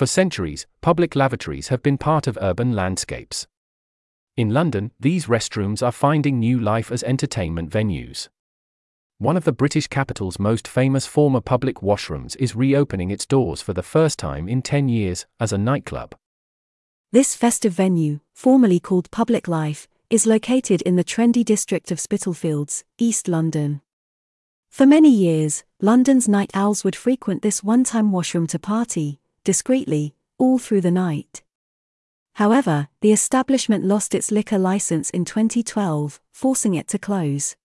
For centuries, public lavatories have been part of urban landscapes. In London, these restrooms are finding new life as entertainment venues. One of the British capital's most famous former public washrooms is reopening its doors for the first time in 10 years as a nightclub. This festive venue, formerly called Public Life, is located in the trendy district of Spitalfields, East London. For many years, London's night owls would frequent this one time washroom to party, discreetly, all through the night. However, the establishment lost its liquor license in 2012, forcing it to close.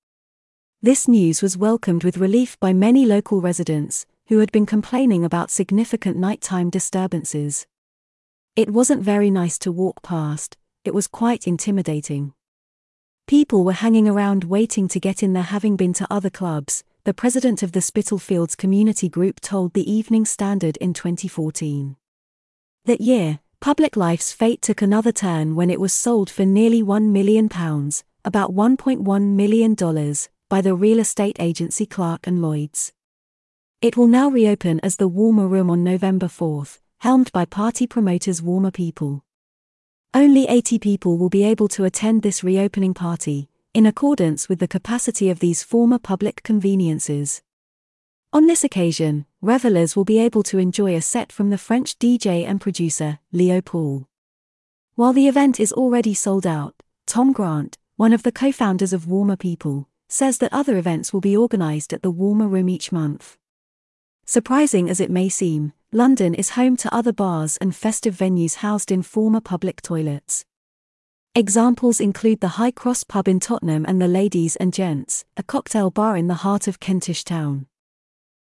This news was welcomed with relief by many local residents, who had been complaining about significant nighttime disturbances. It wasn't very nice to walk past, it was quite intimidating. People were hanging around waiting to get in there having been to other clubs, the president of the Spitalfields Community Group told the Evening Standard in 2014. That year, Public Life's fate took another turn when it was sold for nearly £1 million, about $1.1 million, by the real estate agency Clark and Lloyds. It will now reopen as the Warmer Room on November 4, helmed by party promoters Warmer People. Only 80 people will be able to attend this reopening party, in accordance with the capacity of these former public conveniences. On this occasion, revelers will be able to enjoy a set from the French DJ and producer, Leo Pol. While the event is already sold out, Tom Grant, one of the co founders of Warmer People, says that other events will be organized at the Warmer Room each month. Surprising as it may seem, London is home to other bars and festive venues housed in former public toilets. Examples include the High Cross pub in Tottenham and the Ladies and Gents, a cocktail bar in the heart of Kentish Town.